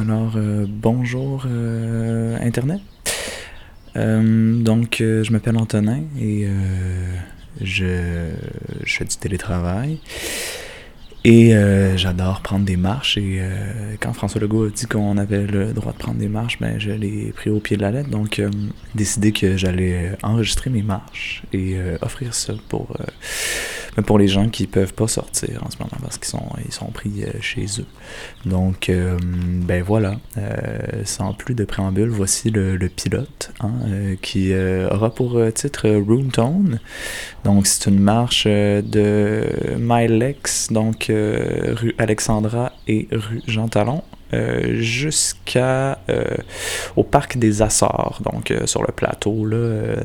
Alors, euh, bonjour euh, Internet. Euh, donc, je m'appelle Antonin et je, fais du télétravail. Et j'adore prendre des marches. Et quand François Legault a dit qu'on avait le droit de prendre des marches, ben, je l'ai pris au pied de la lettre. Donc, décidé que j'allais enregistrer mes marches et offrir ça pour, ben, pour les gens qui peuvent pas sortir en ce moment parce qu'ils sont, ils sont pris euh, chez eux. Donc, euh, ben voilà. Euh, sans plus de préambule, voici le, pilote hein, qui aura pour titre Room Tone. Donc, c'est une marche de Milex, donc rue Alexandra et rue Jean Talon. euh, jusqu'à au parc des Açores, donc sur le plateau là,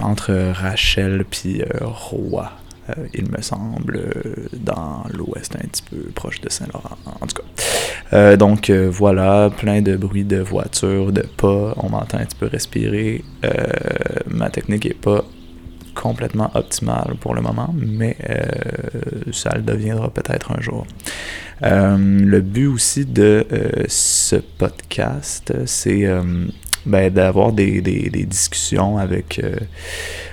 entre Rachel puis euh, Roy, euh, il me semble, euh, dans l'ouest, un petit peu proche de Saint-Laurent, en tout cas. Donc voilà, plein de bruit de voitures, de pas, on m'entend un petit peu respirer. Ma technique est pas complètement optimale pour le moment, mais ça le deviendra peut-être un jour. Le but aussi de ce podcast, c'est ben, d'avoir des, discussions avec, euh,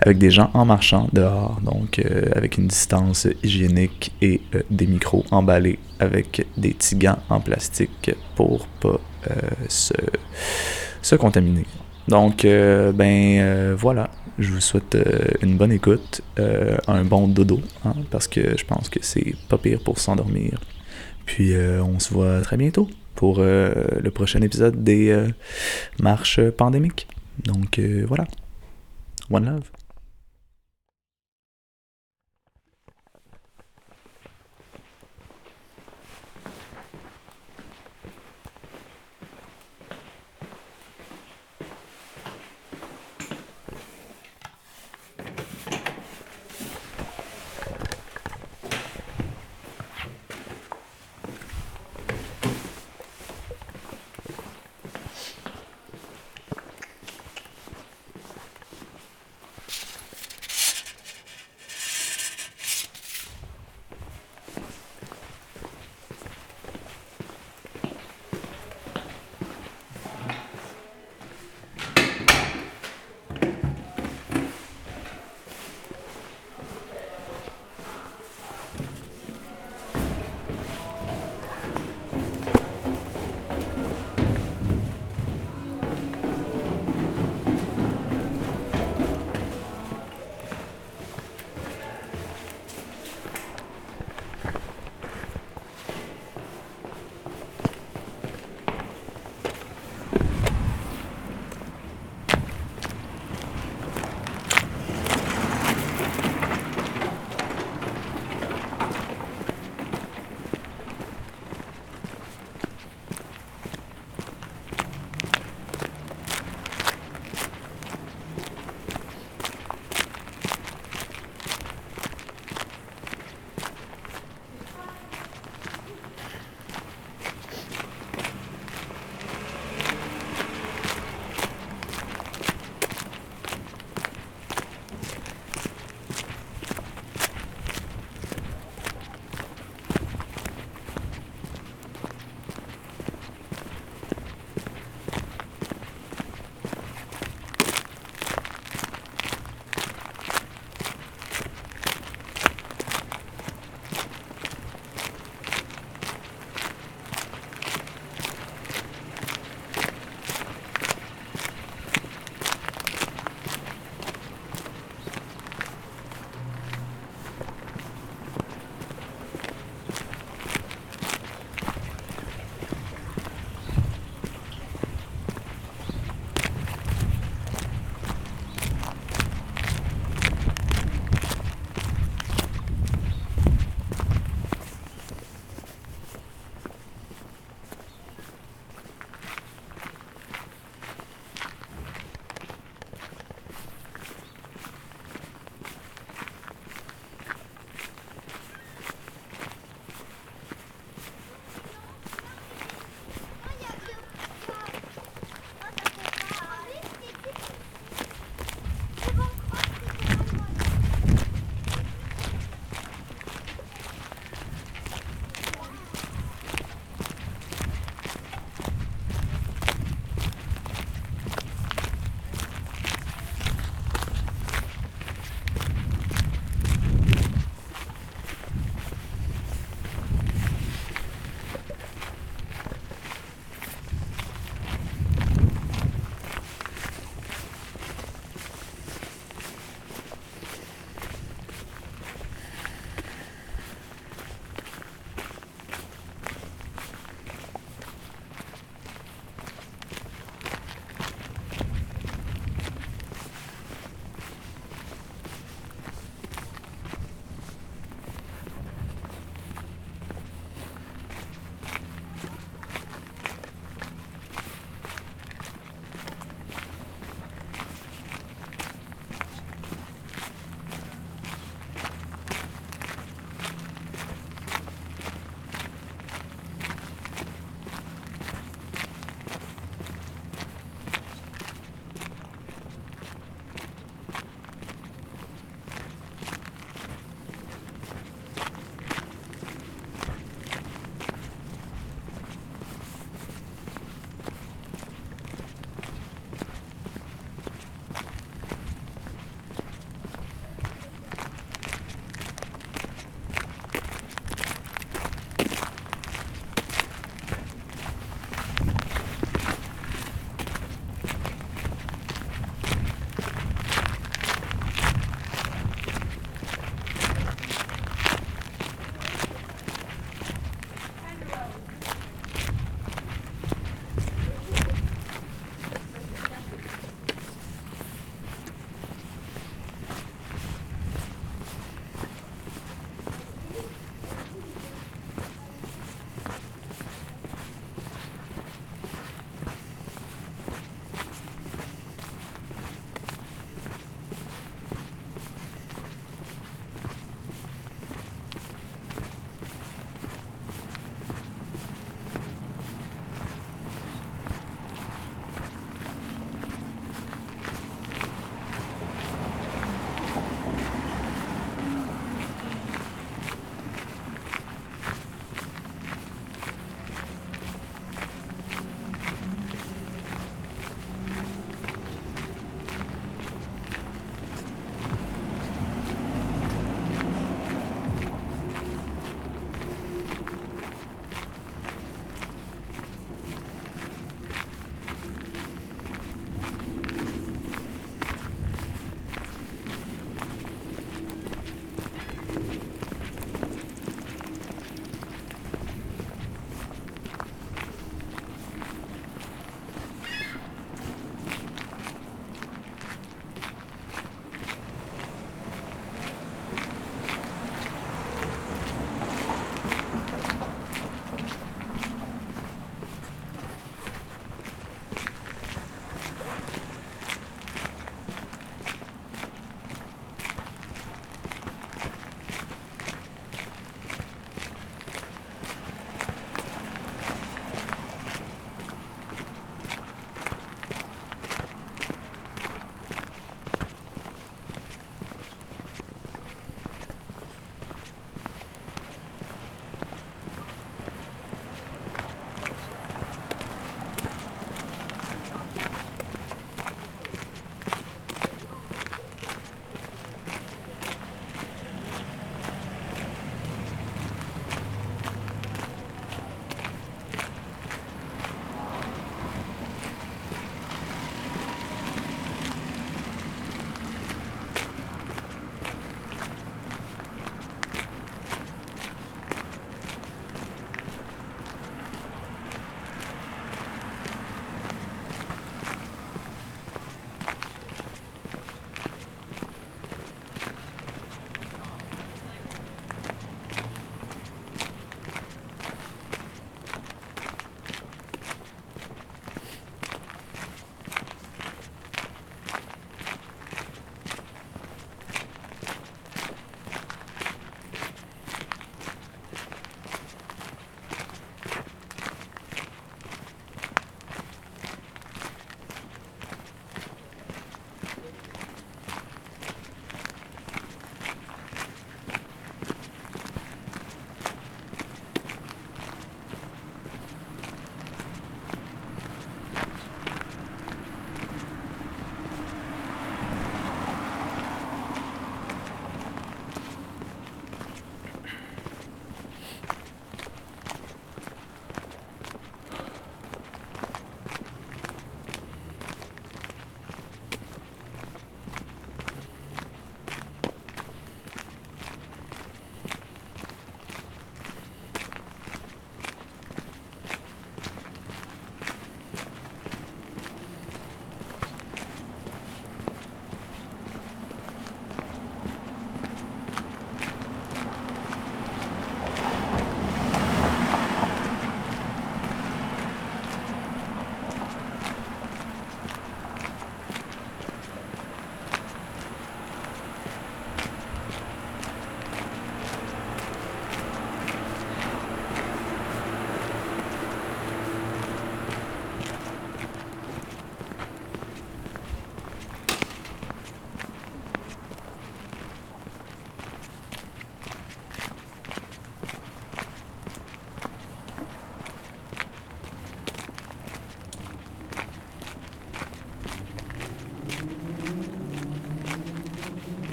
avec des gens en marchant dehors, donc euh, avec une distance hygiénique et euh, des micros emballés avec des petits gants en plastique pour pas se, contaminer. Donc, ben voilà, je vous souhaite une bonne écoute, un bon dodo, hein, parce que je pense que c'est pas pire pour s'endormir. Puis on se voit très bientôt pour euh, le prochain épisode des euh, marches pandémiques. Donc euh, voilà. One love.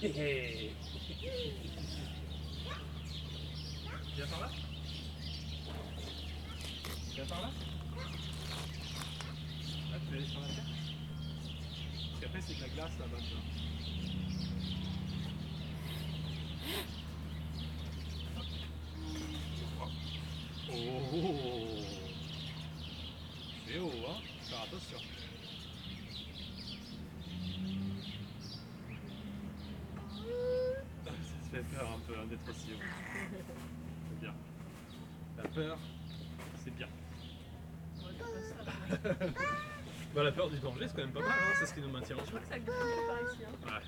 Viens par là Viens par là Ah, tu veux aller sur la terre Parce qu'après, c'est de la glace là-bas. Oh C'est haut, hein Faire attention. Ah, Ça te fait peur un peu hein, d'être aussi haut. C'est bien. La peur, c'est bien. Bah, la peur du danger, c'est quand même pas mal, hein c'est ce qui nous maintient en vie. Ça glisse par ici. hein. Ouais,